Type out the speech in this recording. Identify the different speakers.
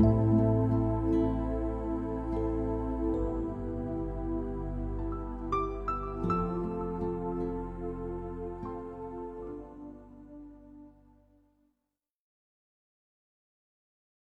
Speaker 1: you